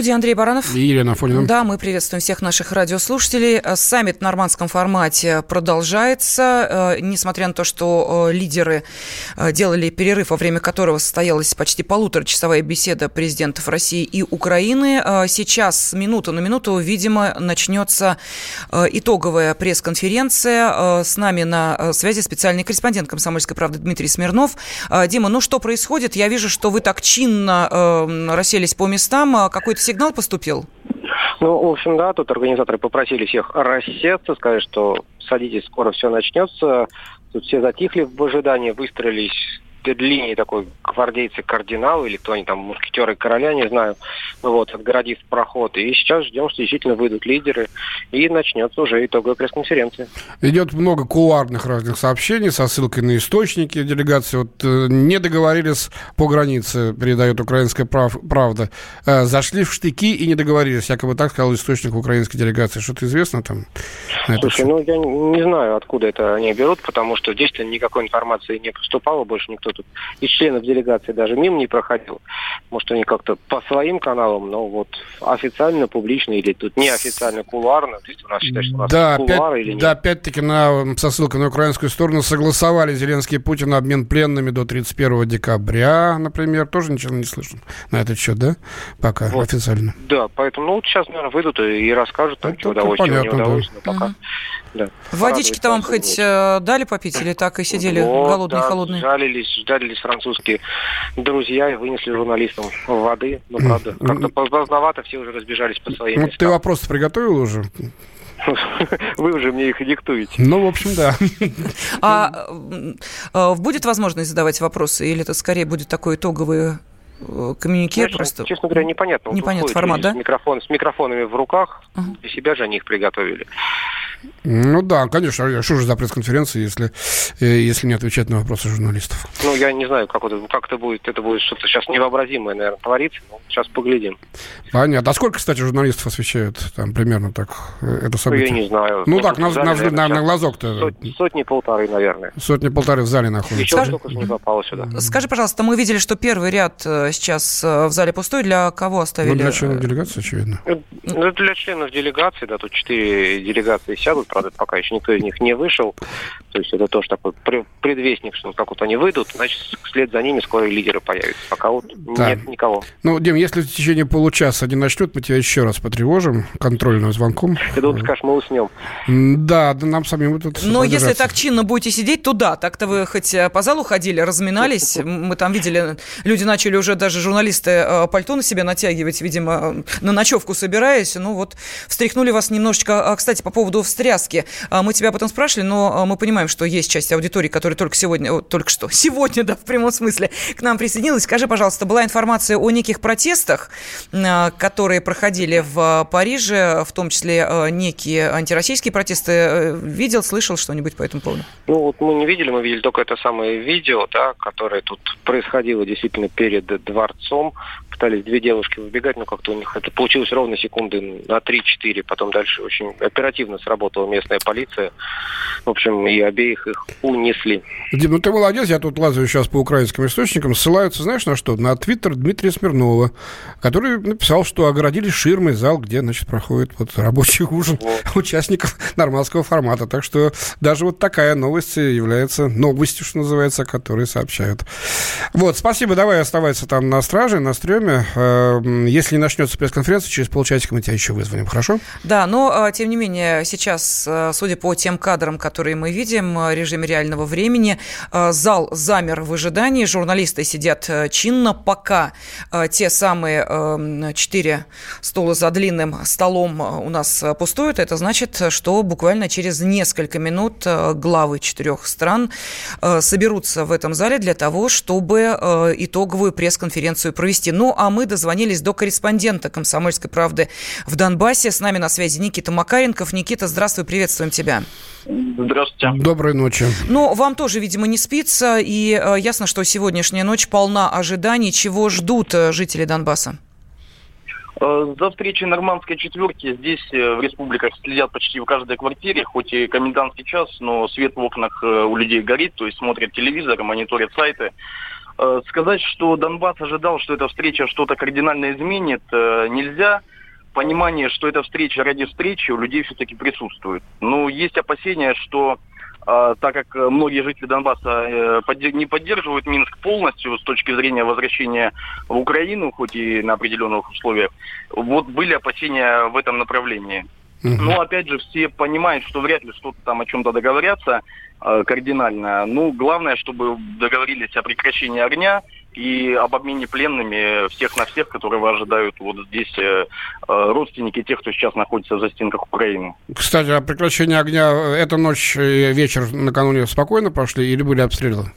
студии Андрей Баранов. И Елена Афонина. Да, мы приветствуем всех наших радиослушателей. Саммит в нормандском формате продолжается. Э, несмотря на то, что э, лидеры э, делали перерыв, во время которого состоялась почти полуторачасовая беседа президентов России и Украины, сейчас минуту на минуту, видимо, начнется итоговая пресс-конференция. С нами на связи специальный корреспондент «Комсомольской правды» Дмитрий Смирнов. Дима, ну что происходит? Я вижу, что вы так чинно расселись по местам. Какой-то сигнал поступил? Ну, в общем, да, тут организаторы попросили всех рассеться, сказать, что садитесь, скоро все начнется. Тут все затихли в ожидании, выстроились линии такой гвардейцы кардинал или кто они там, мушкетеры короля, не знаю, вот, отгородив проход. И сейчас ждем, что действительно выйдут лидеры, и начнется уже итоговая пресс-конференция. Идет много кулуарных разных сообщений со ссылкой на источники делегации. Вот э, не договорились по границе, передает украинская прав, правда. Э, зашли в штыки и не договорились. Якобы так сказал источник украинской делегации. Что-то известно там? Слушай, ну я не знаю, откуда это они берут, потому что действительно никакой информации не поступало, больше никто тут из членов делегации даже мимо не проходил. Может, они как-то по своим каналам, но вот официально, публично или тут неофициально, кулуарно, то есть у нас считают, что у нас да, кулуар опять, или нет. Да, опять-таки на, со ссылкой на украинскую сторону согласовали Зеленский и Путин обмен пленными до 31 декабря, например. Тоже ничего не слышно на этот счет, да? Пока вот. официально. Да, поэтому ну, вот сейчас, наверное, выйдут и расскажут, там, ну, что удовольствие, понятно, не удовольствие, да. но пока... Угу. Да. Водички-то вам хоть э, дали попить или так и сидели вот, голодные, да, холодные? Жалились, жалились французские друзья и вынесли журналистам воды. Но, правда, как-то поздновато все уже разбежались по своим Ну, ты вопрос приготовил уже? Вы уже мне их диктуете. Ну, в общем, да. А, а будет возможность задавать вопросы, или это скорее будет такой итоговый э, коммюнике Знаешь, просто... Честно говоря, непонятно. Непонятно вот формат, да? С, микрофон, с микрофонами в руках, uh-huh. для себя же они их приготовили. Ну да, конечно. А что же за пресс-конференция, если, э, если не отвечать на вопросы журналистов? Ну, я не знаю, как это, как это будет. Это будет что-то сейчас невообразимое, наверное, твориться. Но сейчас поглядим. Понятно. А сколько, кстати, журналистов освещают там примерно так э, это событие? Ну, я не знаю. Ну так, на, зале, на, на, на глазок-то. Сотни, сотни-полторы, наверное. Сотни-полторы в зале находятся. Еще Скажи... столько не попало сюда. Скажи, пожалуйста, мы видели, что первый ряд э, сейчас в зале пустой. Для кого оставили? Ну, для членов делегации, очевидно. Ну, для членов делегации, да, тут четыре делегации сядут, правда, пока еще никто из них не вышел. То есть это тоже такой предвестник, что как вот они выйдут, значит, вслед за ними скоро и лидеры появятся. Пока вот да. нет никого. Ну, Дим, если в течение получаса они начнут, мы тебя еще раз потревожим контрольным звонком. Ты думаешь, скажешь, мы уснем. Да, да нам самим тут Но если так чинно будете сидеть, то да. Так-то вы хоть э, по залу ходили, разминались. Мы там видели, люди начали уже даже журналисты э, пальто на себя натягивать, видимо, на ночевку собираясь. Ну вот, встряхнули вас немножечко. А, кстати, по поводу встряски. А, мы тебя потом спрашивали, но а, мы понимаем, что есть часть аудитории, которая только сегодня, только что, сегодня, да, в прямом смысле, к нам присоединилась. Скажи, пожалуйста, была информация о неких протестах, а, которые проходили в Париже, в том числе некие антироссийские протесты. Э, видел, слышал что-нибудь по этому поводу? Ну, вот мы не видели, мы видели только это самое видео, да, которое тут происходило действительно перед дворцом. Пытались две девушки выбегать, но как-то у них это получилось ровно секунды на 3-4. Потом дальше очень оперативно сработала местная полиция. В общем, и обеих их унесли. Дим, ну ты молодец, я тут лазаю сейчас по украинским источникам. Ссылаются, знаешь, на что? На твиттер Дмитрия Смирнова, который написал, что огородили ширмой зал, где, значит, проходит вот рабочий ужин вот. участников нормандского формата. Так что даже вот такая новость является новостью, что называется, которые сообщают. Вот, спасибо, давай оставайся там на страже, на стреме. Эм, если не начнется пресс-конференция, через полчасика мы тебя еще вызвоним, хорошо? Да, но, а, тем не менее, сейчас, э, судя по тем кадрам, которые мы видим в режиме реального времени, э, зал замер в ожидании, журналисты сидят э, чинно, пока те самые эм, четыре стула за длинным столом у нас пустуют. Это значит, что буквально через несколько минут главы четырех стран соберутся в этом зале для того, чтобы итоговую пресс-конференцию провести. Ну, а мы дозвонились до корреспондента «Комсомольской правды» в Донбассе. С нами на связи Никита Макаренков. Никита, здравствуй, приветствуем тебя. Здравствуйте. Доброй ночи. Ну, вам тоже, видимо, не спится, и э, ясно, что сегодняшняя ночь полна ожиданий. Чего ждут э, жители Донбасса? Э, за встречей нормандской четверки здесь в республиках следят почти в каждой квартире, хоть и комендантский час, но свет в окнах у людей горит, то есть смотрят телевизор, мониторят сайты. Э, сказать, что Донбасс ожидал, что эта встреча что-то кардинально изменит, э, нельзя. Понимание, что эта встреча ради встречи у людей все-таки присутствует. Но есть опасения, что э, так как многие жители Донбасса не поддерживают Минск полностью с точки зрения возвращения в Украину, хоть и на определенных условиях, вот были опасения в этом направлении. Но опять же все понимают, что вряд ли что-то там о чем-то договорятся э, кардинально. Ну, главное, чтобы договорились о прекращении огня и об обмене пленными всех на всех, которые ожидают вот здесь э, э, родственники тех, кто сейчас находится за стенках Украины. Кстати, о прекращении огня эта ночь и вечер накануне спокойно прошли или были обстрелы?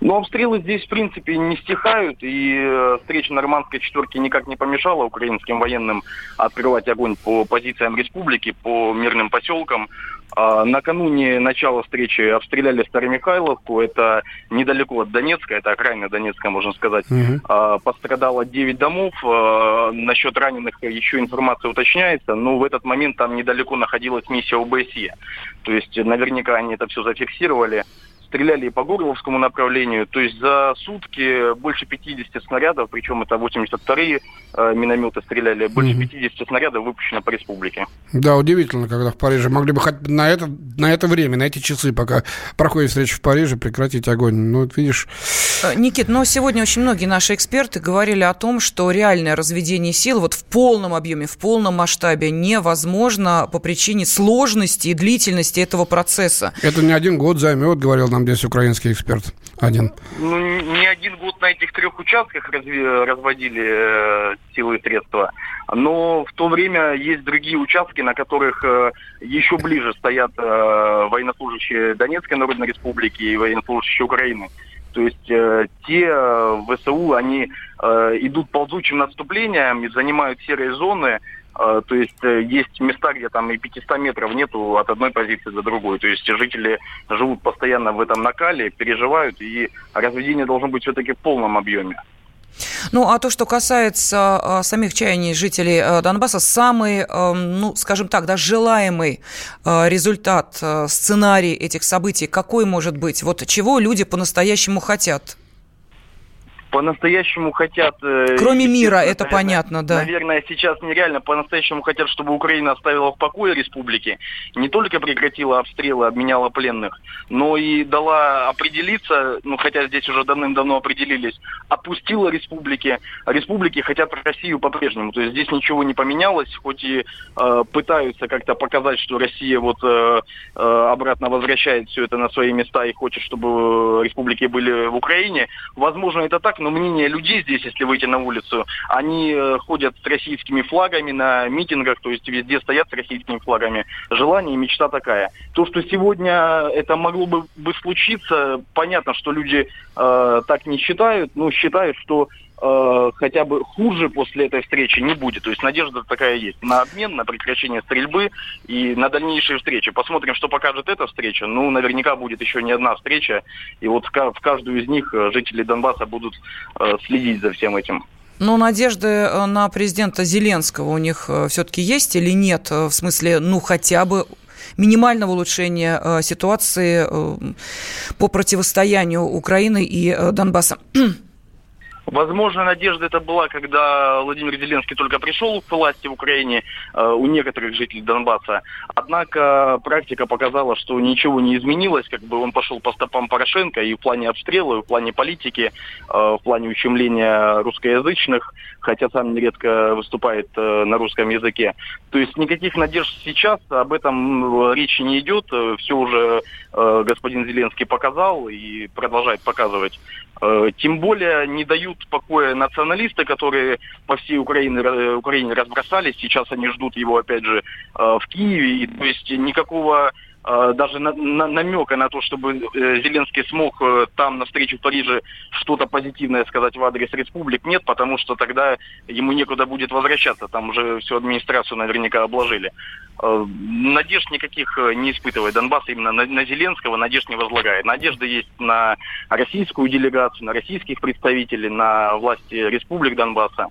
Но обстрелы здесь, в принципе, не стихают, и э, встреча нормандской четверки никак не помешала украинским военным открывать огонь по позициям республики, по мирным поселкам. А, накануне начала встречи обстреляли Старомихайловку, это недалеко от Донецка, это окраина Донецка, можно сказать. Угу. Пострадало 9 домов, а, насчет раненых еще информация уточняется, но в этот момент там недалеко находилась миссия ОБСЕ. То есть наверняка они это все зафиксировали стреляли и по Горловскому направлению. То есть за сутки больше 50 снарядов, причем это 82-е э, минометы стреляли, больше mm-hmm. 50 снарядов выпущено по республике. Да, удивительно, когда в Париже могли бы хоть на это, на это время, на эти часы, пока проходит встреча в Париже, прекратить огонь. Ну, вот видишь... Э, Никит, но сегодня очень многие наши эксперты говорили о том, что реальное разведение сил вот в полном объеме, в полном масштабе невозможно по причине сложности и длительности этого процесса. Это не один год займет, говорил нам здесь украинский эксперт один. Ну, не один год на этих трех участках разводили э, силы и средства, но в то время есть другие участки, на которых э, еще ближе стоят э, военнослужащие Донецкой Народной Республики и военнослужащие Украины. То есть э, те э, ВСУ, они э, идут ползучим наступлением и занимают серые зоны, то есть э, есть места, где там и 500 метров нету от одной позиции до другой. То есть жители живут постоянно в этом накале, переживают, и разведение должно быть все-таки в полном объеме. Ну, а то, что касается э, самих чаяний жителей э, Донбасса, самый, э, ну, скажем так, да, желаемый э, результат, сценарий этих событий, какой может быть? Вот чего люди по-настоящему хотят? По-настоящему хотят... Э, Кроме мира, это наверное, понятно, да. Наверное, сейчас нереально по-настоящему хотят, чтобы Украина оставила в покое республики, не только прекратила обстрелы, обменяла пленных, но и дала определиться, ну хотя здесь уже давным-давно определились, отпустила республики. Республики хотят Россию по-прежнему, то есть здесь ничего не поменялось, хоть и э, пытаются как-то показать, что Россия вот э, э, обратно возвращает все это на свои места и хочет, чтобы республики были в Украине. Возможно, это так, но мнение людей здесь, если выйти на улицу, они э, ходят с российскими флагами на митингах, то есть везде стоят с российскими флагами. Желание и мечта такая. То, что сегодня это могло бы, бы случиться, понятно, что люди э, так не считают, но считают, что э, хотя бы хуже после этой встречи не будет. То есть надежда такая есть на обмен, на прекращение стрельбы и на дальнейшие встречи. Посмотрим, что покажет эта встреча. Ну, наверняка будет еще не одна встреча. И вот в каждую из них э, жители Донбасса будут э, следить за всем этим. Но надежды на президента Зеленского у них все-таки есть или нет? В смысле, ну, хотя бы минимального улучшения ситуации по противостоянию Украины и Донбасса. Возможно, надежда это была, когда Владимир Зеленский только пришел к власти в Украине э, у некоторых жителей Донбасса. Однако практика показала, что ничего не изменилось, как бы он пошел по стопам Порошенко и в плане обстрела, и в плане политики, э, в плане ущемления русскоязычных, хотя сам нередко выступает э, на русском языке. То есть никаких надежд сейчас об этом речи не идет. Все уже господин Зеленский показал и продолжает показывать. Тем более не дают покоя националисты, которые по всей Украине, э, Украине разбросались. Сейчас они ждут его, опять же, э, в Киеве. И, то есть никакого даже на, на, намека на то, чтобы Зеленский смог там на встрече в Париже что-то позитивное сказать в адрес республик, нет, потому что тогда ему некуда будет возвращаться, там уже всю администрацию наверняка обложили. Э, надежд никаких э, не испытывает Донбасс именно на, на Зеленского, надежд не возлагает. Надежда есть на российскую делегацию, на российских представителей, на власти республик Донбасса.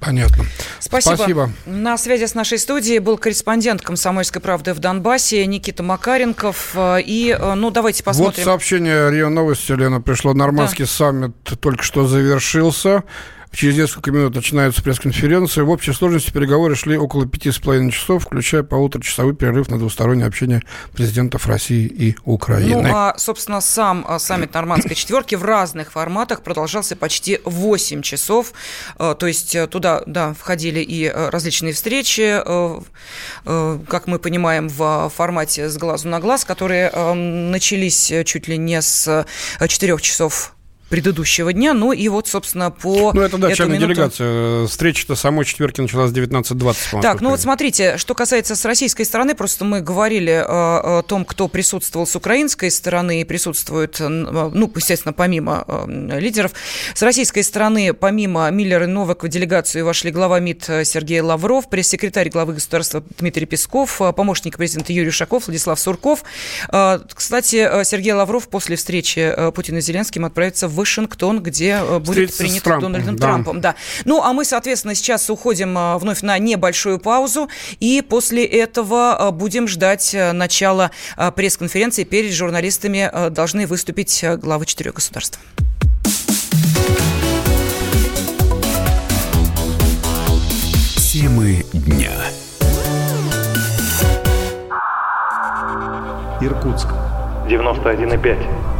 Понятно. Спасибо. Спасибо. На связи с нашей студией был корреспондент «Комсомольской правды» в Донбассе Никита Макаренков. И, ну, давайте посмотрим. Вот сообщение РИА Новости, Лена, пришло. Нормандский да. саммит только что завершился. Через несколько минут начинается пресс-конференция. В общей сложности переговоры шли около пяти с половиной часов, включая полуторачасовой перерыв на двустороннее общение президентов России и Украины. Ну, а, собственно, сам а, саммит Нормандской четверки в разных форматах продолжался почти 8 часов. А, то есть э, туда, да, входили и э, различные встречи, э, как мы понимаем, в формате с глазу на глаз, которые начались чуть ли не с 4 часов предыдущего дня. Ну и вот, собственно, по Ну это, да, члены минуту... делегации. Встреча-то самой четверки началась в 19.20. Так, ну вот смотрите, что касается с российской стороны, просто мы говорили э, о том, кто присутствовал с украинской стороны и присутствует, э, ну, естественно, помимо э, лидеров. С российской стороны, помимо Миллера и Новак, в делегацию вошли глава МИД Сергей Лавров, пресс-секретарь главы государства Дмитрий Песков, помощник президента Юрий Шаков, Владислав Сурков. Кстати, Сергей Лавров после встречи Путина и Зеленским отправится в Вашингтон, где э, будет принято Трампом, Дональдом да. Трампом. Да. Ну, а мы, соответственно, сейчас уходим э, вновь на небольшую паузу, и после этого э, будем ждать начала пресс-конференции. Перед журналистами должны выступить главы четырех государств. Темы дня. Иркутск. 91,5.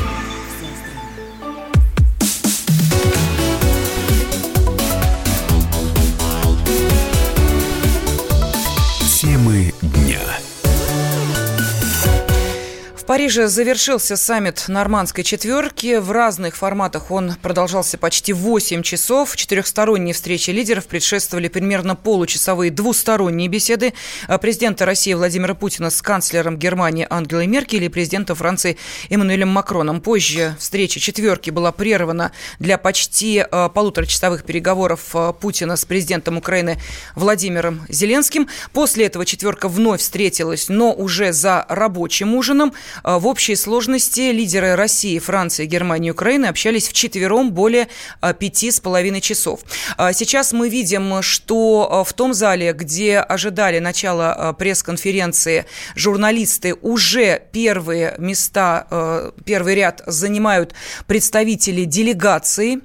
Париже завершился саммит нормандской четверки. В разных форматах он продолжался почти 8 часов. Четырехсторонние встречи лидеров предшествовали примерно получасовые двусторонние беседы президента России Владимира Путина с канцлером Германии Ангелой Меркель и президента Франции Эммануэлем Макроном. Позже встреча четверки была прервана для почти э, полуторачасовых переговоров э, Путина с президентом Украины Владимиром Зеленским. После этого четверка вновь встретилась, но уже за рабочим ужином. А, в общей сложности лидеры России, Франции, Германии и Украины общались в четвером более а, пяти с половиной часов. А, сейчас мы видим, что в том зале, где ожидали начала пресс-конференции журналисты, уже первые места, первый ряд занимают представители делегации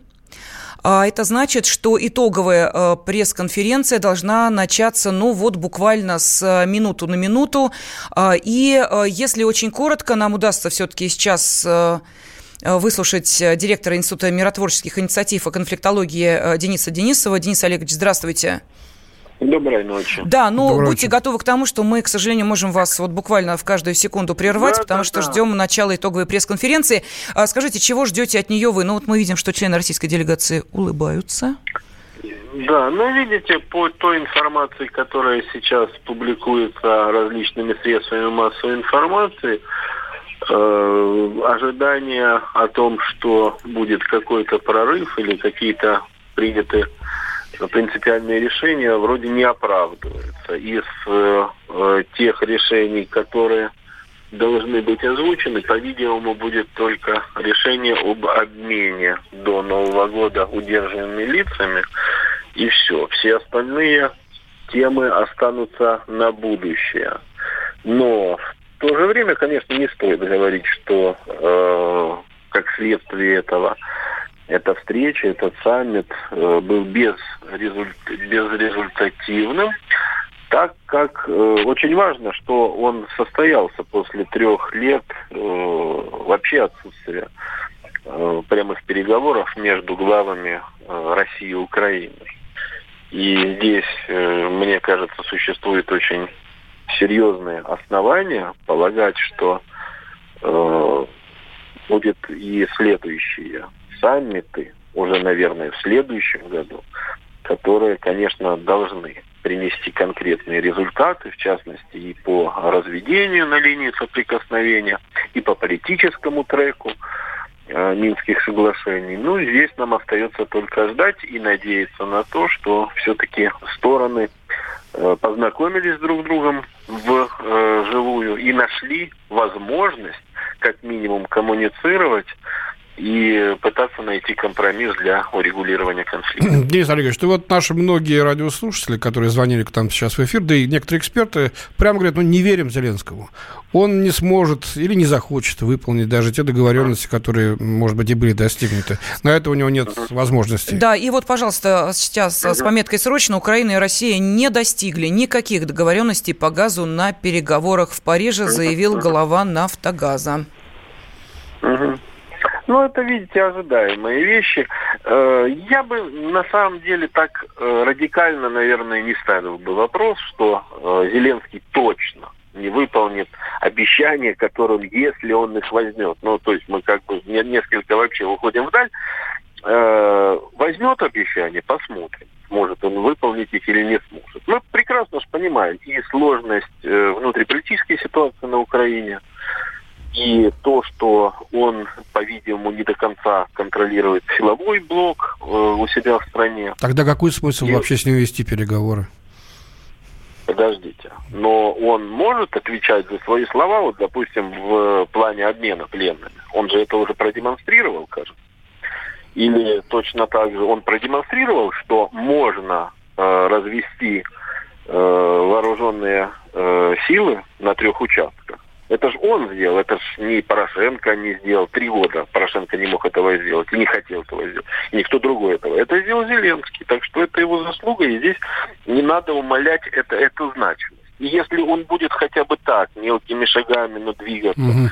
это значит, что итоговая э, пресс-конференция должна начаться, ну, вот буквально с э, минуту на минуту. А, и э, если очень коротко, нам удастся все-таки сейчас выслушать директора Института миротворческих инициатив и конфликтологии Дениса Денисова. Денис Олегович, здравствуйте. Доброй ночи. Да, ну Доброй будьте ночи. готовы к тому, что мы, к сожалению, можем вас вот буквально в каждую секунду прервать, да, потому да, что да. ждем начала итоговой пресс-конференции. А скажите, чего ждете от нее вы? Ну вот мы видим, что члены российской делегации улыбаются. Да, ну видите, по той информации, которая сейчас публикуется различными средствами массовой информации, э, ожидания о том, что будет какой-то прорыв или какие-то приняты принципиальные решения вроде не оправдываются. Из э, э, тех решений, которые должны быть озвучены, по-видимому, будет только решение об обмене до Нового года удержанными лицами, и все. Все остальные темы останутся на будущее. Но в то же время, конечно, не стоит говорить, что э, как следствие этого эта встреча, этот саммит э, был без результ... безрезультативным, так как э, очень важно, что он состоялся после трех лет э, вообще отсутствия прямых переговоров между главами России и Украины. И здесь, мне кажется, существует очень серьезные основания полагать, что будет и следующие саммиты уже, наверное, в следующем году, которые, конечно, должны принести конкретные результаты, в частности, и по разведению на линии соприкосновения, и по политическому треку э, Минских соглашений. Ну, здесь нам остается только ждать и надеяться на то, что все-таки стороны э, познакомились друг с другом в э, живую и нашли возможность как минимум коммуницировать и пытаться найти компромисс для урегулирования конфликта. Денис Олегович, ты вот наши многие радиослушатели, которые звонили к нам сейчас в эфир, да и некоторые эксперты прямо говорят, ну не верим Зеленскому. Он не сможет или не захочет выполнить даже те договоренности, которые, может быть, и были достигнуты. На это у него нет возможности. Да, и вот, пожалуйста, сейчас с пометкой «Срочно» Украина и Россия не достигли никаких договоренностей по газу на переговорах в Париже, заявил глава «Нафтогаза». Угу. Ну, это, видите, ожидаемые вещи. Э, я бы на самом деле так э, радикально, наверное, не ставил бы вопрос, что э, Зеленский точно не выполнит обещания, которым, если он их возьмет. Ну, то есть мы как бы несколько вообще уходим вдаль. Возьмет обещание, посмотрим, сможет он выполнить их или не сможет. Мы прекрасно же понимаем и сложность внутриполитической ситуации на Украине, и то, что он, по-видимому, не до конца контролирует силовой блок э, у себя в стране. Тогда какой смысл и... вообще с ним вести переговоры? Подождите. Но он может отвечать за свои слова, вот, допустим, в плане обмена пленными. Он же это уже продемонстрировал, кажется. Или точно так же он продемонстрировал, что можно э, развести э, вооруженные э, силы на трех участках это же он сделал, это же не Порошенко не сделал. Три года Порошенко не мог этого сделать, не хотел этого сделать. И никто другой этого. Это сделал Зеленский. Так что это его заслуга, и здесь не надо умалять это, эту значимость. И если он будет хотя бы так, мелкими шагами, но двигаться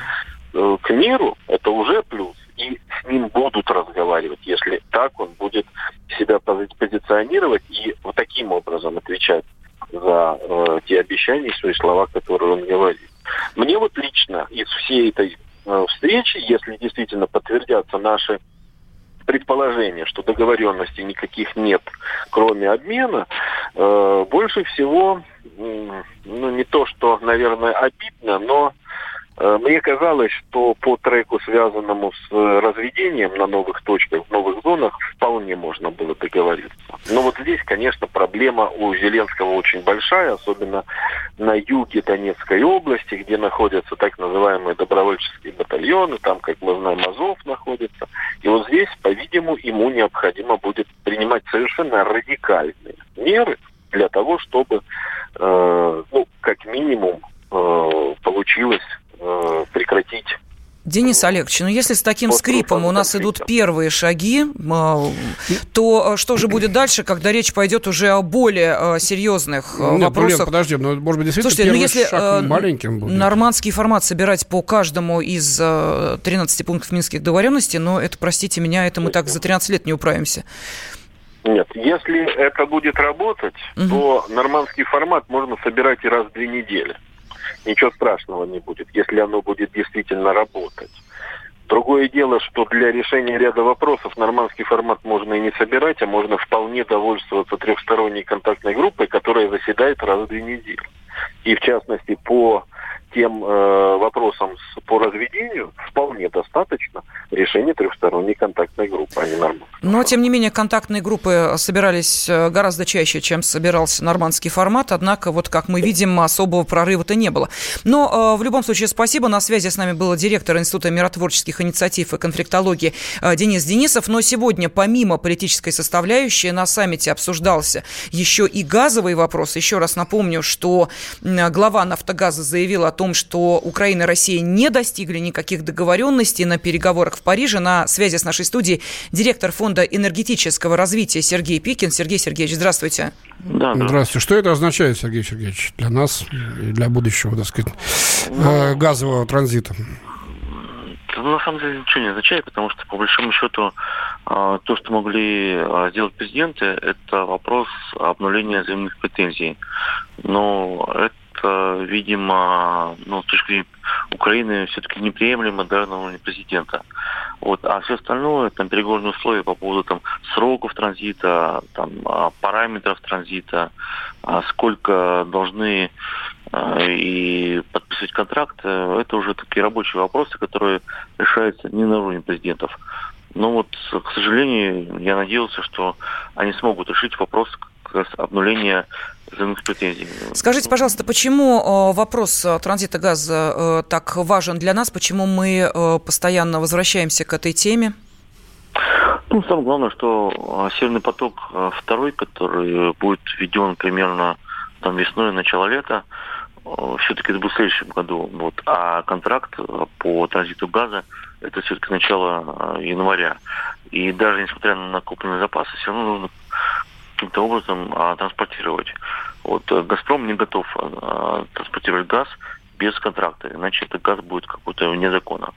угу. к миру, это уже плюс. И с ним будут разговаривать, если так он будет себя позиционировать и вот таким образом отвечать за э, те обещания и свои слова, которые он говорит. Мне вот лично из всей этой э, встречи, если действительно подтвердятся наши предположения, что договоренностей никаких нет, кроме обмена, э, больше всего, э, ну не то, что, наверное, обидно, но Э, мне казалось, что по треку, связанному с э, разведением на новых точках, в новых зонах, вполне можно было договориться. Но вот здесь, конечно, проблема у Зеленского очень большая, особенно на юге Донецкой области, где находятся так называемые добровольческие батальоны, там, как мы знаем, Азов находится. И вот здесь, по-видимому, ему необходимо будет принимать совершенно радикальные меры для того, чтобы, э, ну, как минимум, э, получилось э, прекратить Денис Олегович, ну если с таким скрипом у нас идут первые шаги, а, то а, что же будет дальше, когда речь пойдет уже о более а, серьезных Нет, вопросах? Блин, подожди, ну, может быть, действительно Слушайте, ну, если шаг маленьким будет. нормандский формат собирать по каждому из 13 пунктов Минских договоренностей, но это, простите меня, это мы так за 13 лет не управимся. Нет, если это будет работать, угу. то нормандский формат можно собирать и раз в две недели ничего страшного не будет, если оно будет действительно работать. Другое дело, что для решения ряда вопросов нормандский формат можно и не собирать, а можно вполне довольствоваться трехсторонней контактной группой, которая заседает раз в две недели. И в частности по тем э, вопросам с, по разведению вполне достаточно решения трехсторонней контактной группы, а не нормандской. Но, тем не менее, контактные группы собирались э, гораздо чаще, чем собирался нормандский формат, однако, вот как мы видим, особого прорыва-то не было. Но, э, в любом случае, спасибо. На связи с нами был директор Института миротворческих инициатив и конфликтологии э, Денис Денисов. Но сегодня, помимо политической составляющей, на саммите обсуждался еще и газовый вопрос. Еще раз напомню, что глава «Нафтогаза» заявил о том, том, что Украина и Россия не достигли никаких договоренностей на переговорах в Париже. На связи с нашей студией директор Фонда энергетического развития Сергей Пикин. Сергей Сергеевич, здравствуйте. Да, да. Здравствуйте. Что это означает, Сергей Сергеевич, для нас и для будущего, так сказать, ну, газового транзита? на самом деле ничего не означает, потому что, по большому счету, а, то, что могли а, сделать президенты, это вопрос обнуления взаимных претензий. Но это это, видимо, ну, с точки Украины все-таки неприемлемо даже на уровне президента. Вот, а все остальное, там, переговорные условия по поводу там, сроков транзита, там, а, параметров транзита, а, сколько должны и подписывать контракт, э, это уже такие рабочие вопросы, которые решаются не на уровне президентов. Но вот, к сожалению, я надеялся, что они смогут решить вопрос как раз обнуления взаимных претензий. Скажите, пожалуйста, почему э, вопрос э, транзита газа так важен для нас? Почему мы постоянно возвращаемся к этой теме? Ну, самое главное, что Северный поток второй, который будет введен примерно там весной, начало лета, все-таки это будет в следующем году. Вот. А контракт по транзиту газа это все-таки начало э, января. И даже несмотря на накопленные запасы, все равно нужно каким-то образом а, транспортировать. Вот э, Газпром не готов а, транспортировать газ без контракта, иначе этот газ будет какой-то вне закона.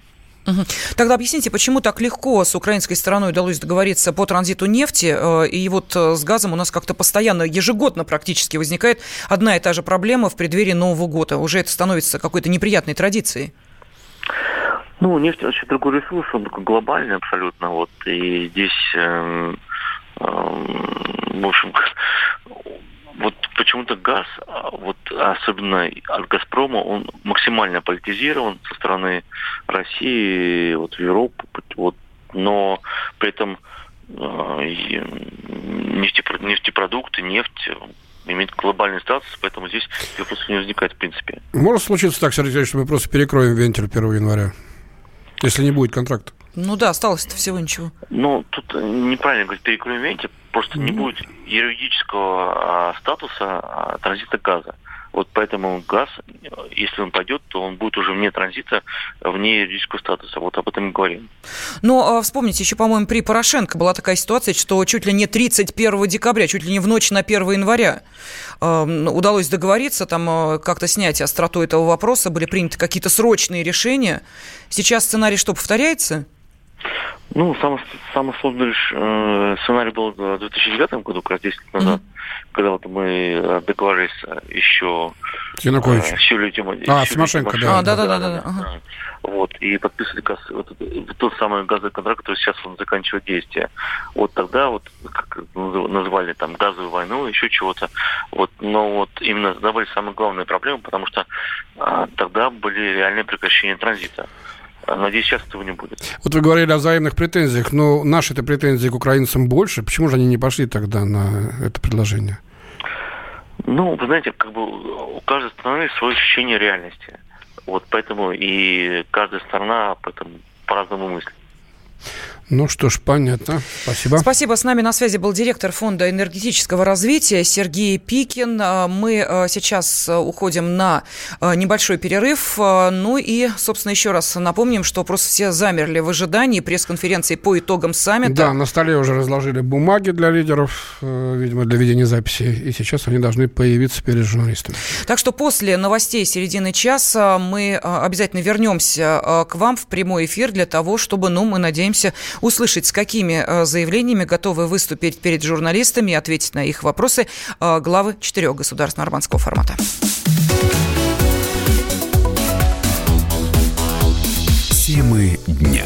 Тогда объясните, почему так легко с украинской стороной удалось договориться по транзиту нефти, и вот с газом у нас как-то постоянно, ежегодно практически возникает одна и та же проблема в преддверии Нового года. Уже это становится какой-то неприятной традицией. Ну, нефть вообще другой ресурс, он такой глобальный абсолютно. Вот, и здесь, э, э, в общем, вот почему-то газ, а, вот особенно от Газпрома, он максимально политизирован со стороны России, вот в Европу, вот, но при этом э, нефтепродукты, нефть имеет глобальный статус, поэтому здесь вопросов не возникает в принципе. Может случиться так, Сергей, что мы просто перекроем вентиль 1 января? Если не будет контракта. Ну да, осталось-то всего ничего. Ну, тут неправильно говорить перекроем вентиль, просто mm-hmm. не будет юридического а, статуса а, транзита газа. Вот поэтому газ, если он пойдет, то он будет уже вне транзита, вне юридического статуса. Вот об этом мы говорим. Но а, вспомните, еще, по-моему, при Порошенко была такая ситуация, что чуть ли не 31 декабря, чуть ли не в ночь на 1 января э, удалось договориться, там э, как-то снять остроту этого вопроса, были приняты какие-то срочные решения. Сейчас сценарий что, повторяется? Ну, самый, самый сложный э, сценарий был в 2009 году, как раз 10 лет назад, mm-hmm. когда вот мы договорились э, еще... Янукович. Э, с Юлией Тимо... А, с Тимошенко, да. А, да-да-да. Ага. Вот, и подписывали газ, вот, тот самый газовый контракт, который сейчас он заканчивает действие. Вот тогда вот, как называли там газовую войну, еще чего-то. Вот, но вот именно задавали самые главные проблемы, потому что а, тогда были реальные прекращения транзита. Надеюсь, сейчас этого не будет. Вот вы говорили о взаимных претензиях, но наши-то претензии к украинцам больше. Почему же они не пошли тогда на это предложение? Ну, вы знаете, как бы у каждой страны свое ощущение реальности. Вот поэтому и каждая страна об этом по-разному мыслит. Ну что ж, понятно. Спасибо. Спасибо. С нами на связи был директор Фонда энергетического развития Сергей Пикин. А, мы а, сейчас а, уходим на небольшой перерыв. Ну и, собственно, еще раз напомним, что просто все замерли в ожидании пресс-конференции по итогам саммита. Да, на столе уже разложили бумаги для лидеров, э, видимо, для ведения записи. И сейчас они должны появиться перед журналистами. Так что после новостей середины часа мы обязательно вернемся к вам в прямой эфир для того, чтобы, ну, мы надеемся, услышать, с какими э, заявлениями готовы выступить перед журналистами и ответить на их вопросы э, главы четырех государств нормандского формата. Темы дня.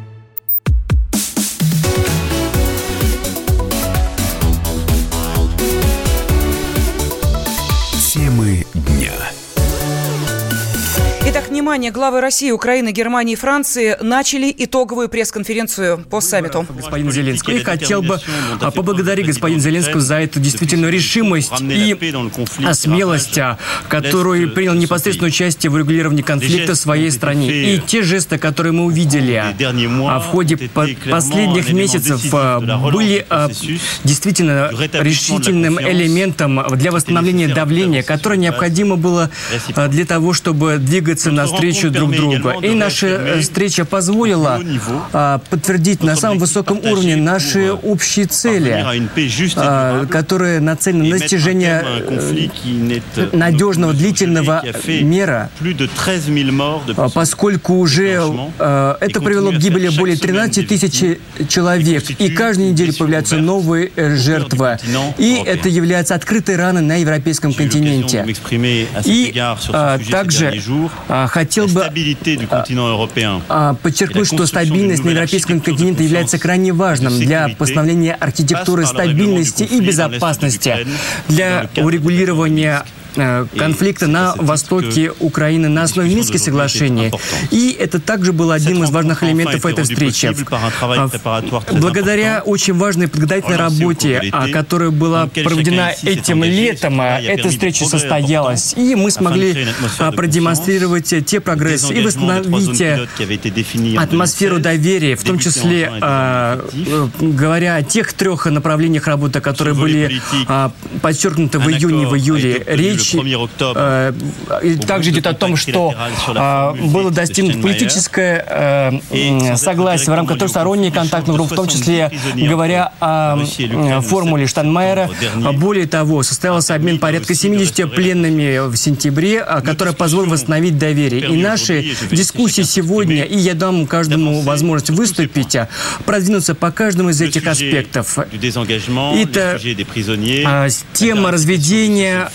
Внимание, главы России, Украины, Германии и Франции начали итоговую пресс-конференцию по саммиту. Господин Зеленский, и хотел бы поблагодарить господина Зеленского за эту действительно решимость и смелость, а, которую принял непосредственное участие в регулировании конфликта в своей стране. И те жесты, которые мы увидели а, в ходе последних месяцев, а, были действительно решительным элементом для восстановления давления, которое необходимо было для того, чтобы двигаться на навстречу друг другу. И наша встреча позволила подтвердить на самом высоком уровне наши общие цели, которые нацелены на достижение надежного, длительного мира, поскольку уже это привело к гибели более 13 тысяч человек, и каждую неделю появляются новые жертвы. И это является открытой раной на европейском континенте. И а, также а, хотел бы а, подчеркнуть, что стабильность на европейском континенте является крайне важным для постановления архитектуры стабильности и безопасности, для урегулирования конфликта на востоке Украины на основе Минских соглашений. И это также был одним из важных элементов этой встречи. Благодаря очень важной подготовительной работе, а, которая была проведена этим летом, а, эта встреча состоялась. И мы смогли а, продемонстрировать те прогрессы и восстановить атмосферу доверия, в том числе э, говоря о тех трех направлениях работы, которые были подчеркнуты в июне и в июле. Речь речь э, также идет о том, что э, было достигнуто политическое э, согласие в рамках трехсторонней контактной группы, в том числе говоря о э, формуле Штанмайера. Более того, состоялся обмен порядка 70 пленными в сентябре, которая позволила восстановить доверие. И наши дискуссии сегодня, и я дам каждому возможность выступить, продвинуться по каждому из этих аспектов. Это тема разведения,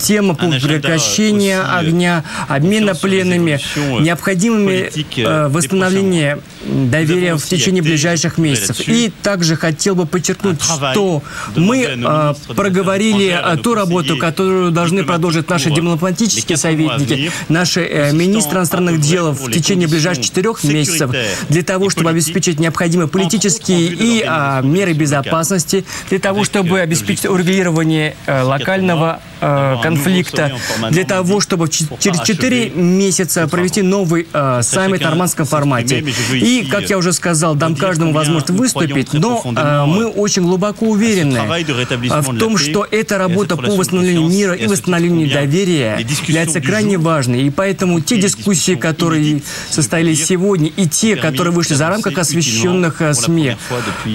тема прекращения огня, обмена пленными, необходимыми э, восстановления доверия в течение ближайших месяцев. И также хотел бы подчеркнуть, что мы э, проговорили э, ту работу, которую должны продолжить наши дипломатические советники, наши э, министры иностранных дел в течение ближайших четырех месяцев для того, чтобы обеспечить необходимые политические и э, меры безопасности, для того, чтобы обеспечить урегулирование э, локального э, конфликта, для того, чтобы через 4 месяца провести новый э, саммит в нормандском формате. И, как я уже сказал, дам каждому возможность выступить, но э, мы очень глубоко уверены э, в том, что эта работа по восстановлению мира и восстановлению доверия является крайне важной. И поэтому те дискуссии, которые состоялись сегодня, и те, которые вышли за рамках освещенных э, СМИ,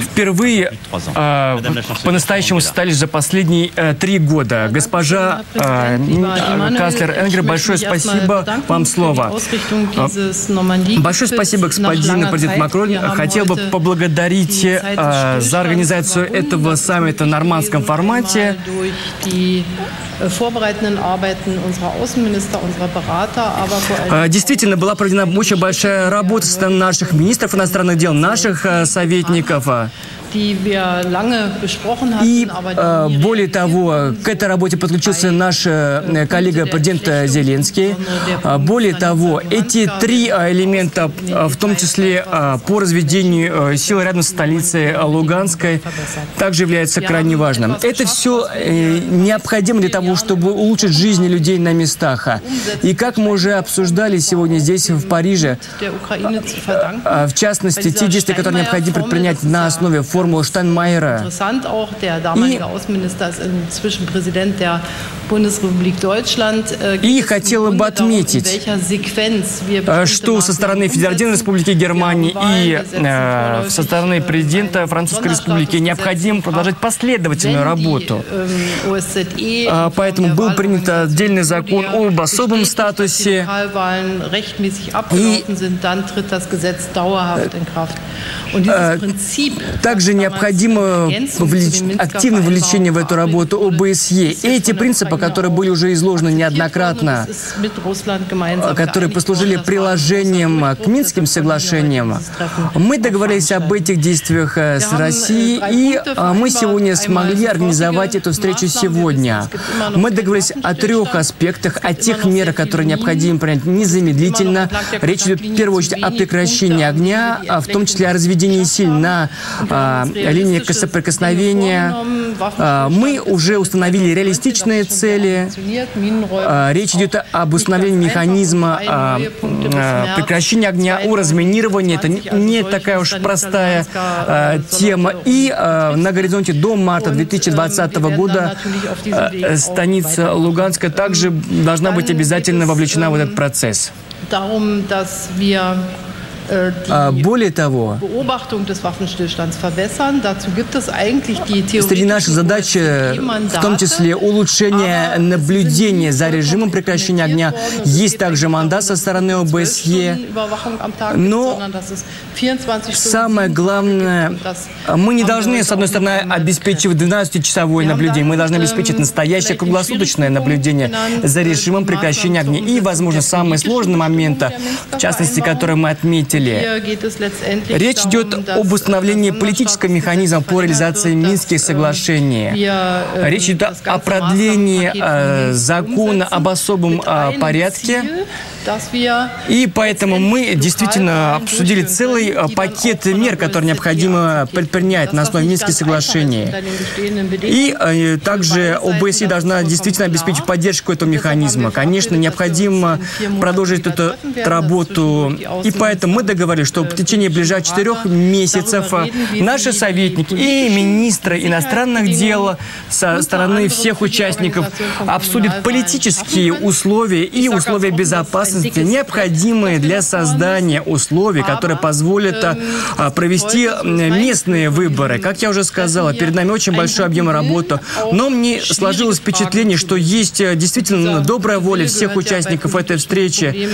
впервые э, по-настоящему состоялись за последние э, три года. Госпожа э, канцлер Энгер, большое спасибо вам слово. Большое спасибо, господин президент Макрон. Хотел бы поблагодарить э, за организацию этого саммита в нормандском формате. Действительно, была проведена очень большая работа с наших министров иностранных дел, наших э, советников. И э, более того, к этой работе подключился наш э, коллега президент Зеленский. А, более того, эти три э, элемента, в том числе по разведению сил рядом с столицей Луганской, также являются крайне важным. Это все необходимо для того, чтобы улучшить жизни людей на местах. И как мы уже обсуждали сегодня здесь, в Париже, в частности, те действия, которые необходимо предпринять на основе форм Urmo Steinmeier. Interessant auch, der damalige Außenminister ist inzwischen Präsident der И хотела бы отметить, э, что со стороны Федеративной Республики Германии и э, со стороны президента Французской Республики необходимо продолжать последовательную работу. Э, поэтому был принят отдельный закон об особом статусе и также необходимо активное вовлечение в эту работу ОБСЕ. И эти принципы, которые были уже изложены неоднократно, которые послужили приложением к Минским соглашениям, мы договорились об этих действиях э, с Россией, и э, мы сегодня смогли организовать эту встречу сегодня. Мы договорились о трех аспектах, о тех мерах, которые необходимо принять незамедлительно. Речь идет в первую очередь о прекращении огня, а в том числе о разведении сил на а, линии соприкосновения. А, мы уже установили реалистичные цели. А, речь идет об установлении механизма а, прекращения огня, о разминировании. Это не такая уж простая тема. И на горизонте до марта 2020 года станица Луганска также должна быть обязательно вовлечена в этот процесс. Wir а, более того, среди наших задач в том числе улучшение наблюдения за режимом прекращения огня. Есть также мандат со стороны ОБСЕ. Но самое главное, мы не должны, с одной стороны, обеспечивать 12-часовое наблюдение, мы должны обеспечить настоящее круглосуточное наблюдение за режимом прекращения огня. И, возможно, самые сложные моменты, в частности, которые мы отметили, руководителе. Речь идет об установлении политического механизма по реализации Минских соглашений. Речь идет о продлении э, закона об особом э, порядке и поэтому мы действительно обсудили целый э, пакет мер, которые необходимо предпринять на основе Минских соглашений. И также ОБСЕ должна действительно обеспечить поддержку этого механизма. Конечно, необходимо продолжить эту работу. И поэтому мы договорились, что в течение ближайших четырех месяцев наши советники и министры иностранных дел со стороны всех участников обсудят политические условия и условия безопасности необходимые для создания условий, которые позволят а, провести местные выборы. Как я уже сказала, перед нами очень большой объем работы, но мне сложилось впечатление, что есть э, действительно добрая воля всех участников этой встречи,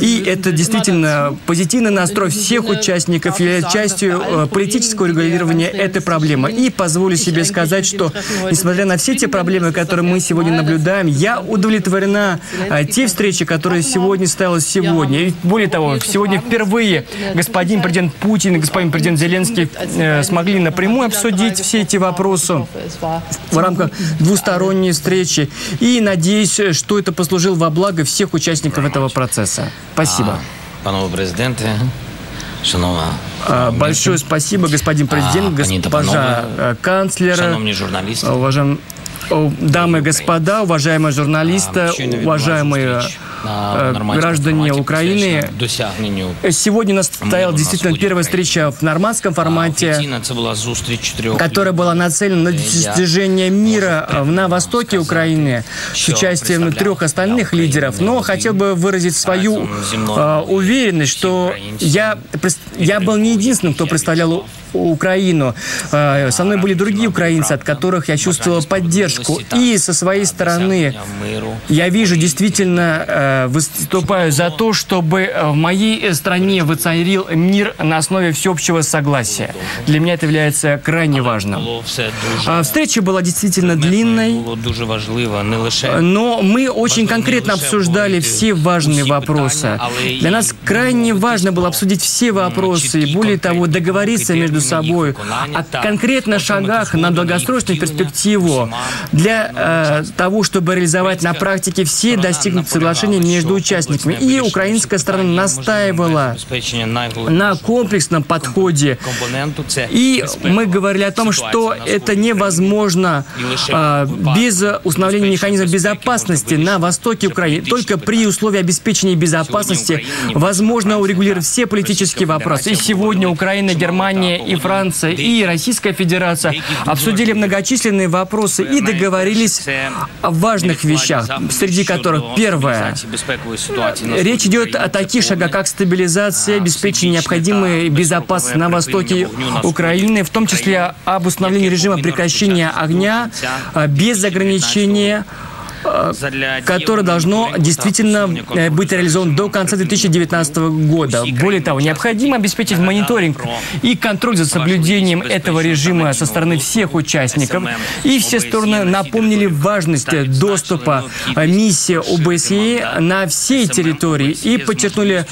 и это действительно позитивный настрой всех участников и частью э, политического регулирования этой проблемы. И позволю себе сказать, что несмотря на все те проблемы, которые мы сегодня наблюдаем, я удовлетворена э, те встречи, которые сегодня не состоялось сегодня. И более того, сегодня впервые господин президент Путин и господин президент Зеленский э, смогли напрямую обсудить все эти вопросы в рамках двусторонней встречи. И надеюсь, что это послужило во благо всех участников этого процесса. Спасибо. Панове президенты, Шановна, а, Большое спасибо, господин президент, госпожа э, канцлер, уважаемые дамы и господа, уважаемые журналисты, уважаемые граждане Украины. Сегодня у нас состоялась действительно первая встреча в нормандском формате, которая была нацелена на достижение мира на востоке Украины с участием трех остальных лидеров. Но хотел бы выразить свою э, уверенность, что я, я был не единственным, кто представлял Украину. Э, со мной были другие украинцы, от которых я чувствовал поддержку. И со своей стороны я вижу действительно выступаю за то, чтобы э, в моей стране воцарил мир на основе всеобщего согласия. Для меня это является крайне важным. А встреча была действительно длинной, но мы очень конкретно обсуждали все важные вопросы. Для нас крайне важно было обсудить все вопросы и, более того, договориться между собой о конкретных шагах на долгосрочную перспективу для э, того, чтобы реализовать на практике все достигнутые соглашения между участниками. И украинская сторона настаивала на комплексном подходе. И мы говорили о том, что это невозможно а, без установления механизма безопасности на востоке Украины. Только при условии обеспечения безопасности возможно урегулировать все политические вопросы. И сегодня Украина, Германия и Франция и Российская Федерация обсудили многочисленные вопросы и договорились о важных вещах, среди которых первое Речь идет о таких шагах, как стабилизация, обеспечение необходимой безопасности на востоке Украины, в том числе об установлении режима прекращения огня а, без ограничения которое должно действительно э, быть реализовано до конца 2019 года. Более того, необходимо обеспечить мониторинг и контроль за соблюдением этого режима со стороны всех участников. И все стороны напомнили важность доступа миссии ОБСЕ на всей территории и подчеркнули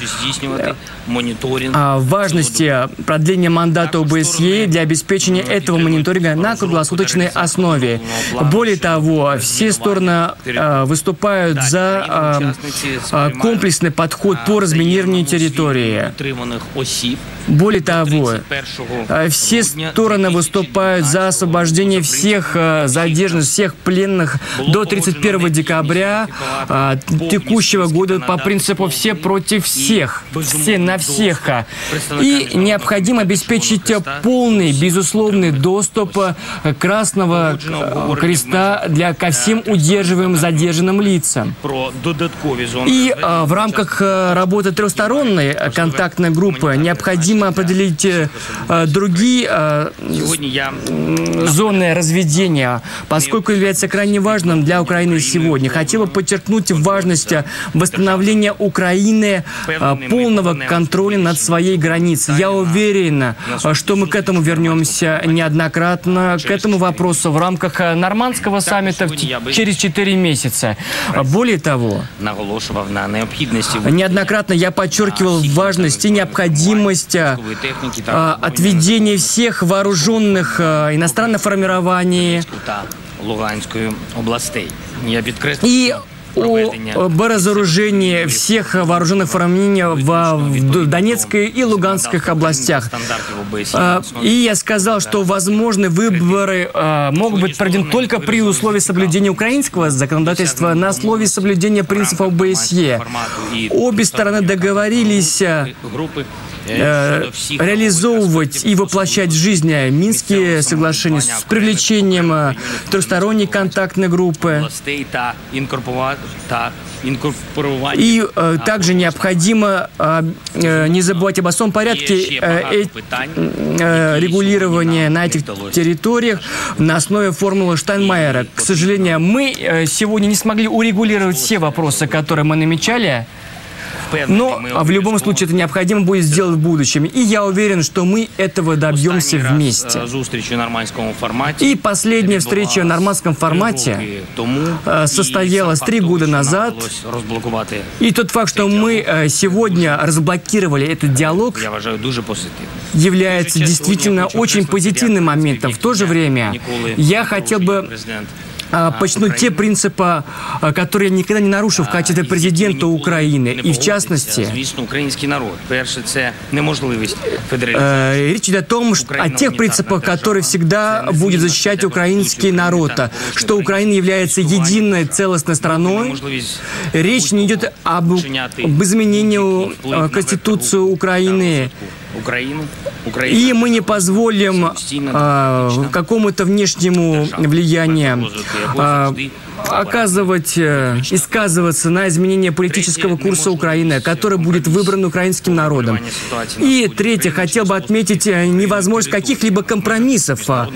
важности продления мандата ОБСЕ для обеспечения этого мониторинга на круглосуточной основе. Более того, все стороны Э, выступают за э, комплексный подход по разминированию территории. Более того, все стороны выступают за освобождение всех задержанных, всех пленных до 31 декабря текущего года по принципу «все против всех», «все на всех». И необходимо обеспечить полный, безусловный доступ Красного Креста для ко всем удерживаемым иностранным задержанным лицам. И э, в рамках э, работы трехсторонней контактной группы необходимо определить э, другие э, зоны разведения, поскольку является крайне важным для Украины сегодня. Хотел бы подчеркнуть важность восстановления Украины э, полного контроля над своей границей. Я уверен, что мы к этому вернемся неоднократно, к этому вопросу в рамках нормандского саммита через 4 месяца. Более того, неоднократно я подчеркивал важность и необходимость а, отведения всех вооруженных а, иностранных формирований и о разоружении всех вооруженных формирований в Донецкой и Луганских областях. А, и я сказал, что возможны выборы а, могут быть проведены только при условии соблюдения украинского законодательства на условии соблюдения принципов ОБСЕ. Обе стороны договорились э, реализовывать и воплощать в жизнь Минские соглашения с привлечением э, трехсторонней контактной группы. И э, также необходимо э, э, не забывать об особом порядке э, э, регулирования на этих территориях на основе формулы Штайнмайера. К сожалению, мы э, сегодня не смогли урегулировать все вопросы, которые мы намечали. Но в любом случае это необходимо будет сделать в будущем. И я уверен, что мы этого добьемся вместе. И последняя встреча в нормандском формате э, состоялась три года назад. И тот факт, что мы э, сегодня разблокировали этот диалог, является действительно очень позитивным моментом. В то же время я хотел бы почнут те принципы, а, которые я никогда не нарушу в качестве президента Украины. И в частности, украинский народ. Э, речь идет о том, что, о тех принципах, которые всегда будет защищать украинский народ. Что Украина является единой целостной страной. Речь не идет об, об изменении э, Конституции Украины. Украину. Украина. И мы не позволим э, какому-то внешнему влиянию э, оказывать э, и сказываться на изменение политического курса Украины, который будет выбран украинским народом. И третье, хотел бы отметить э, невозможность каких-либо компромиссов по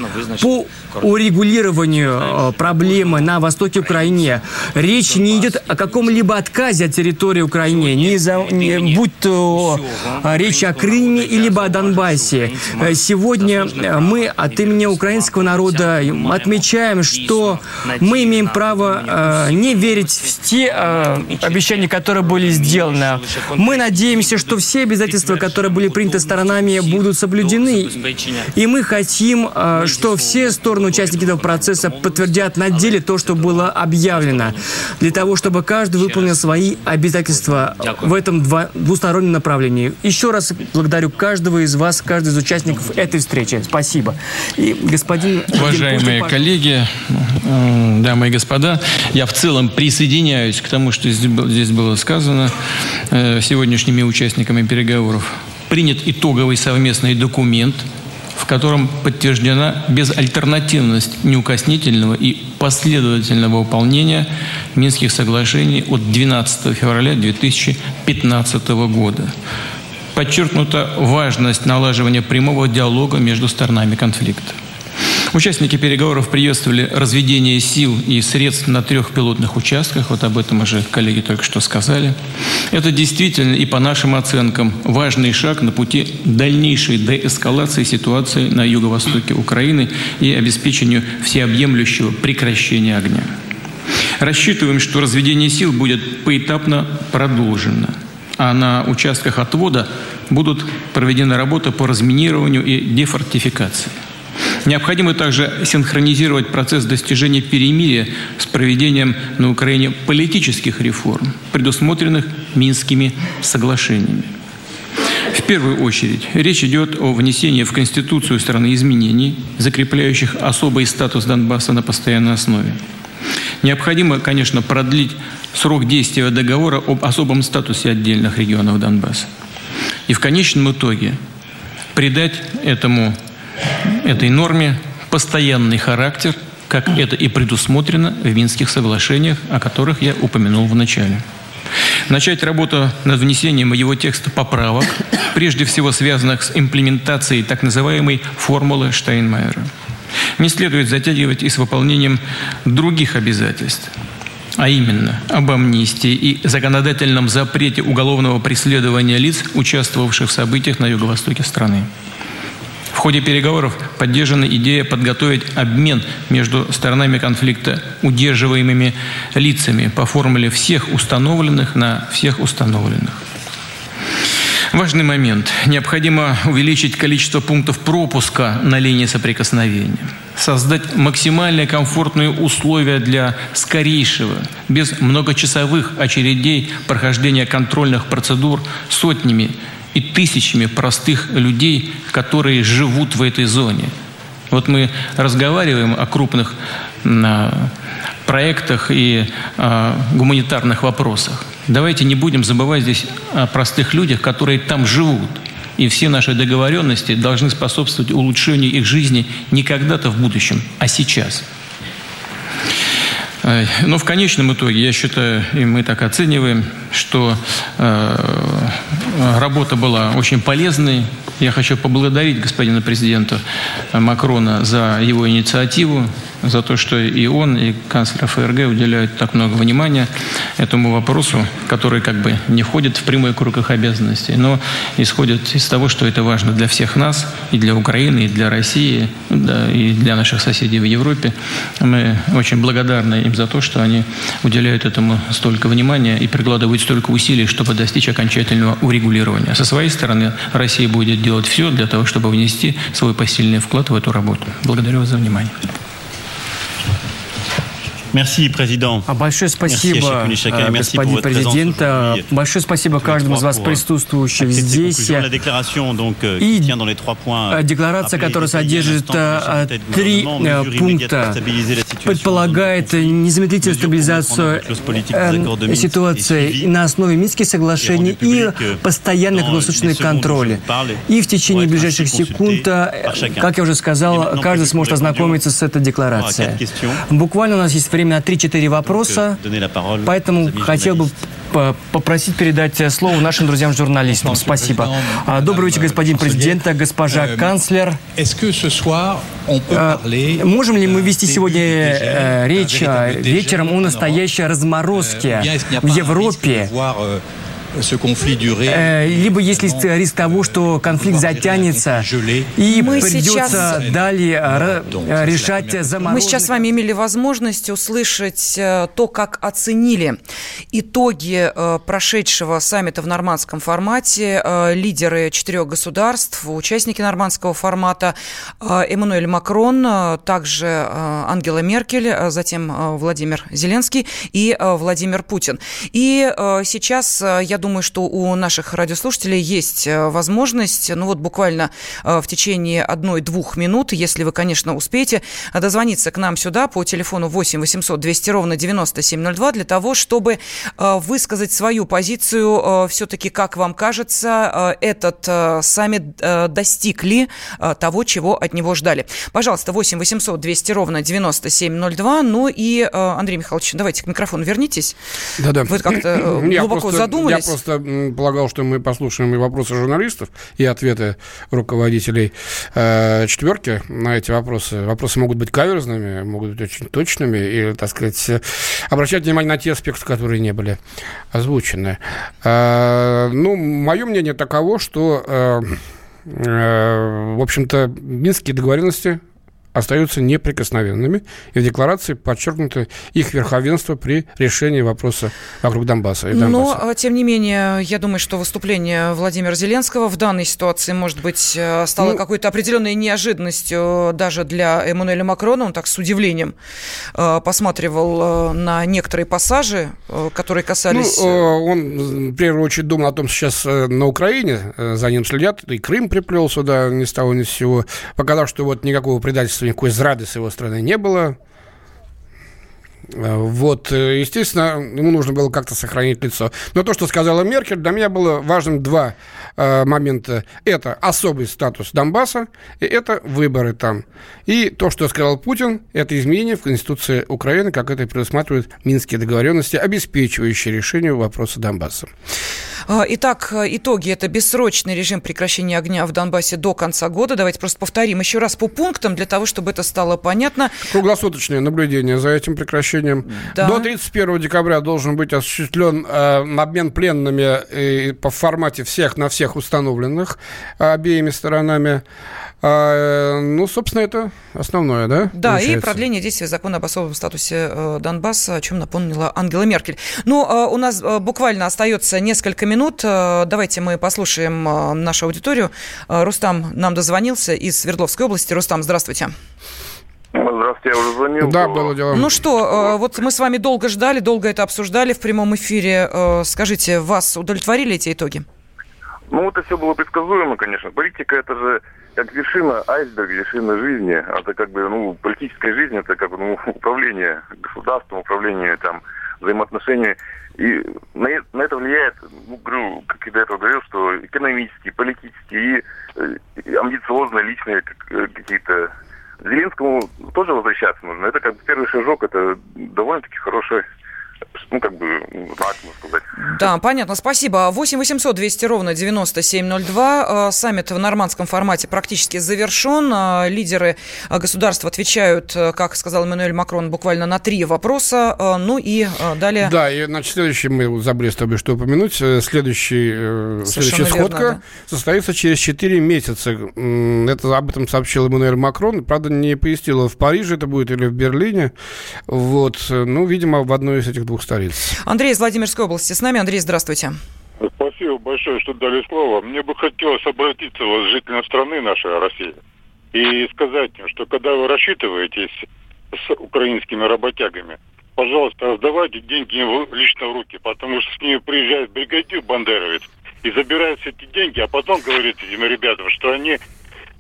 урегулированию э, проблемы на востоке Украины. Речь не идет о каком-либо отказе от территории Украины, не за, не, будь то речь о Крыме или о Донбассе. Сегодня мы от имени украинского народа отмечаем, что мы имеем право право э, не верить в те э, обещания, которые были сделаны. Мы надеемся, что все обязательства, которые были приняты сторонами, будут соблюдены. И мы хотим, э, что все стороны участники этого процесса подтвердят на деле то, что было объявлено, для того, чтобы каждый выполнил свои обязательства в этом двустороннем направлении. Еще раз благодарю каждого из вас, каждого из участников этой встречи. Спасибо. И господин... Уважаемые коллеги, дамы и господа, господа. Я в целом присоединяюсь к тому, что здесь было сказано э, сегодняшними участниками переговоров. Принят итоговый совместный документ, в котором подтверждена безальтернативность неукоснительного и последовательного выполнения Минских соглашений от 12 февраля 2015 года. Подчеркнута важность налаживания прямого диалога между сторонами конфликта. Участники переговоров приветствовали разведение сил и средств на трех пилотных участках. Вот об этом уже коллеги только что сказали. Это действительно и по нашим оценкам важный шаг на пути дальнейшей деэскалации ситуации на юго-востоке Украины и обеспечению всеобъемлющего прекращения огня. Рассчитываем, что разведение сил будет поэтапно продолжено, а на участках отвода будут проведены работы по разминированию и дефортификации. Необходимо также синхронизировать процесс достижения перемирия с проведением на Украине политических реформ, предусмотренных Минскими соглашениями. В первую очередь речь идет о внесении в Конституцию страны изменений, закрепляющих особый статус Донбасса на постоянной основе. Необходимо, конечно, продлить срок действия договора об особом статусе отдельных регионов Донбасса. И в конечном итоге придать этому этой норме постоянный характер как это и предусмотрено в Минских соглашениях, о которых я упомянул в начале. Начать работу над внесением его текста поправок, прежде всего связанных с имплементацией так называемой формулы Штайнмайера. Не следует затягивать и с выполнением других обязательств а именно об амнистии и законодательном запрете уголовного преследования лиц, участвовавших в событиях на юго-востоке страны. В ходе переговоров поддержана идея подготовить обмен между сторонами конфликта удерживаемыми лицами по формуле всех установленных на всех установленных. Важный момент. Необходимо увеличить количество пунктов пропуска на линии соприкосновения. Создать максимально комфортные условия для скорейшего, без многочасовых очередей прохождения контрольных процедур сотнями и тысячами простых людей, которые живут в этой зоне. Вот мы разговариваем о крупных а, проектах и а, гуманитарных вопросах. Давайте не будем забывать здесь о простых людях, которые там живут. И все наши договоренности должны способствовать улучшению их жизни не когда-то в будущем, а сейчас. Э, но в конечном итоге, я считаю, и мы так оцениваем, что э, работа была очень полезной. Я хочу поблагодарить господина президента Макрона за его инициативу, за то, что и он, и канцлер ФРГ уделяют так много внимания этому вопросу, который как бы не входит в прямой круг их обязанностей, но исходит из того, что это важно для всех нас, и для Украины, и для России, да, и для наших соседей в Европе. Мы очень благодарны им за то, что они уделяют этому столько внимания и прикладывают столько усилий, чтобы достичь окончательного урегулирования. Со своей стороны, Россия будет делать все для того, чтобы внести свой посильный вклад в эту работу. Благодарю вас за внимание. Merci, президент. А большое спасибо, э, господин президент. Большое спасибо каждому из вас присутствующих здесь. Euh, И э, декларация, которая содержит э, три пункта, предполагает незамедлительную стабилизацию ситуации на основе Минских соглашений и постоянный круглосуточный контроль. И в течение ближайших секунд, как я уже сказал, каждый сможет ознакомиться с этой декларацией. Буквально у нас есть время на 3-4 вопроса, поэтому хотел бы попросить передать слово нашим друзьям-журналистам. Спасибо. А, добрый вечер, господин президент, госпожа канцлер. А, можем ли мы вести сегодня э, речь э, вечером о настоящей разморозке в Европе? Э, либо есть ли риск того, что конфликт затянется и Мы придется сейчас... далее э, э, решать заморозку. Мы сейчас с вами имели возможность услышать то, как оценили итоги прошедшего саммита в нормандском формате лидеры четырех государств, участники нормандского формата Эммануэль Макрон, также Ангела Меркель, затем Владимир Зеленский и Владимир Путин. И сейчас, я думаю, думаю, что у наших радиослушателей есть э, возможность, ну вот буквально э, в течение одной-двух минут, если вы, конечно, успеете, дозвониться к нам сюда по телефону 8 800 200 ровно 9702 для того, чтобы э, высказать свою позицию все-таки, как вам кажется, этот саммит достиг ли того, чего от него ждали. Пожалуйста, 8 800 200 ровно 9702. Ну и, Андрей Михайлович, давайте к микрофону вернитесь. Да-да. Вы как-то глубоко задумались просто полагал, что мы послушаем и вопросы журналистов, и ответы руководителей э, четверки на эти вопросы. Вопросы могут быть каверзными, могут быть очень точными, и, так сказать, обращать внимание на те аспекты, которые не были озвучены. Э, ну, мое мнение таково, что, э, э, в общем-то, Минские договоренности остаются неприкосновенными, и в декларации подчеркнуто их верховенство при решении вопроса вокруг Донбасса. И Донбасса. Но, тем не менее, я думаю, что выступление Владимира Зеленского в данной ситуации, может быть, э, стало ну, какой-то определенной неожиданностью даже для Эммануэля Макрона. Он так с удивлением э, посматривал э, на некоторые пассажи, которые касались... Ну, он, в первую очередь, думал о том, что сейчас на Украине за ним следят, и Крым приплел сюда ни с того ни с сего, показав, что вот никакого предательства никакой зрады с его стороны не было. Вот, естественно, ему нужно было как-то сохранить лицо. Но то, что сказала Меркель, для меня было важным два э, момента. Это особый статус Донбасса, и это выборы там. И то, что сказал Путин, это изменение в Конституции Украины, как это предусматривают Минские договоренности, обеспечивающие решение вопроса Донбасса. А, итак, итоги. Это бессрочный режим прекращения огня в Донбассе до конца года. Давайте просто повторим еще раз по пунктам, для того, чтобы это стало понятно. Круглосуточное наблюдение за этим прекращением. Да. До 31 декабря должен быть осуществлен э, обмен пленными э, по формате всех на всех установленных обеими сторонами. А, ну, собственно, это основное, да? Да, получается? и продление действия закона об особом статусе э, Донбасса, о чем напомнила Ангела Меркель. Ну, а, у нас э, буквально остается несколько минут. Э, давайте мы послушаем нашу аудиторию. Рустам нам дозвонился из Свердловской области. Рустам, здравствуйте. Здравствуйте, я уже звонил. Да, было дело. Ну что, вот мы с вами долго ждали, долго это обсуждали в прямом эфире. Скажите, вас удовлетворили эти итоги? Ну, это все было предсказуемо, конечно. Политика это же как вершина айсберга, вершина жизни. Это как бы, ну, политическая жизнь, это как бы, ну, управление государством, управление там взаимоотношения. И на, на это влияет, ну, говорю, как я до этого говорил, что экономические, политические и, и амбициозные личные как, э, какие-то Зеленскому тоже возвращаться нужно. Это как бы первый шажок, это довольно-таки хорошая ну, как бы, так можно сказать. Да, понятно, спасибо. 8 800 200 ровно 9702. Э, саммит в нормандском формате практически завершен. Э, лидеры э, государств отвечают, как сказал Эммануэль Макрон, буквально на три вопроса. Ну и далее... Да, и, значит, следующий, мы забыли с тобой что упомянуть, следующий, следующая сходка верно, да. состоится через 4 месяца. Это об этом сообщил Эммануэль Макрон. Правда, не пояснила, в Париже это будет или в Берлине. Вот. Ну, видимо, в одной из этих двух столиц. Андрей из Владимирской области с нами. Андрей, здравствуйте. Спасибо большое, что дали слово. Мне бы хотелось обратиться вот, к жителям страны нашей, России, и сказать им, что когда вы рассчитываетесь с украинскими работягами, пожалуйста, раздавайте деньги им лично в руки, потому что с ними приезжает бригадир бандеровец и забирает все эти деньги, а потом говорит этим ребятам, что они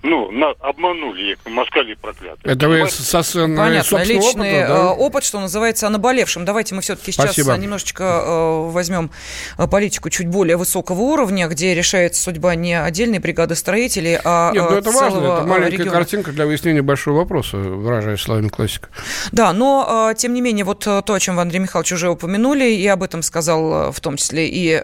ну, на, обманули их, москали проклятые. Это вы со, со Понятно, личный опыта, да? Э, опыт, что называется, о наболевшем. Давайте мы все-таки сейчас Спасибо. немножечко э, возьмем э, политику чуть более высокого уровня, где решается судьба не отдельной бригады строителей, а Нет, ну это важно, это маленькая региона. картинка для выяснения большого вопроса, выражаясь словами классика. Да, но, тем не менее, вот то, о чем вы, Андрей Михайлович, уже упомянули, и об этом сказал в том числе и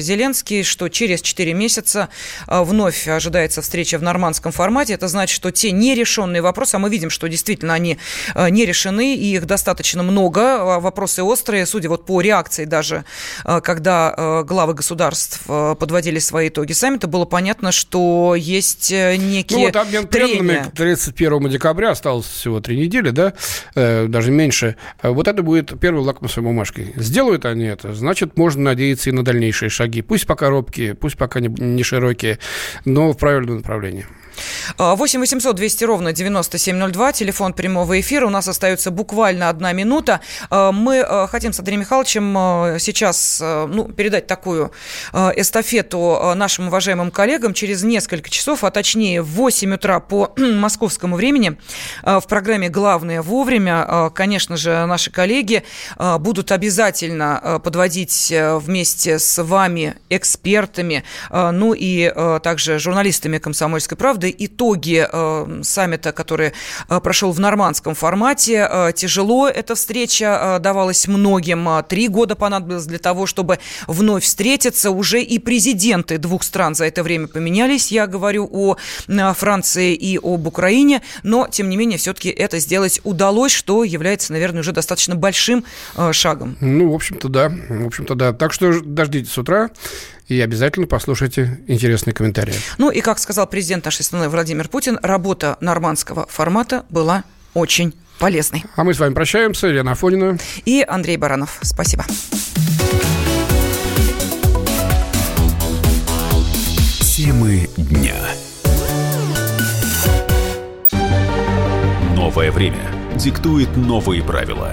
Зеленский, что через 4 месяца вновь ожидается встреча в нормандском формате. Это значит, что те нерешенные вопросы, а мы видим, что действительно они э, не решены, и их достаточно много, а вопросы острые, судя вот по реакции даже, э, когда э, главы государств подводили свои итоги саммита, было понятно, что есть некие Ну вот обмен тренами к 31 декабря осталось всего три недели, да, даже меньше. Вот это будет первой лакмусовой бумажкой. Сделают они это, значит, можно надеяться и на дальнейшие шаги. Пусть пока робкие, пусть пока не широкие, но в правильном направлении. 8 800 200 ровно 9702, телефон прямого эфира. У нас остается буквально одна минута. А, мы а, хотим с Андреем Михайловичем а, сейчас ну, передать такую эстафету нашим уважаемым коллегам. Через несколько часов, а точнее в 8 утра по московскому времени в программе «Главное вовремя», конечно же, наши коллеги будут обязательно подводить вместе с вами, экспертами, ну и также журналистами «Комсомольской правды» годы итоги э, саммита, который э, прошел в нормандском формате. Э, тяжело эта встреча давалась многим. Три года понадобилось для того, чтобы вновь встретиться. Уже и президенты двух стран за это время поменялись. Я говорю о Франции и об Украине. Но, тем не менее, все-таки это сделать удалось, что является, наверное, уже достаточно большим шагом. Ну, в общем-то, да. В общем-то, да. Так что дождитесь с утра и обязательно послушайте интересные комментарии. Ну и, как сказал президент нашей страны Владимир Путин, работа нормандского формата была очень полезной. А мы с вами прощаемся. Елена Афонина. И Андрей Баранов. Спасибо. Темы дня. Новое время диктует новые правила.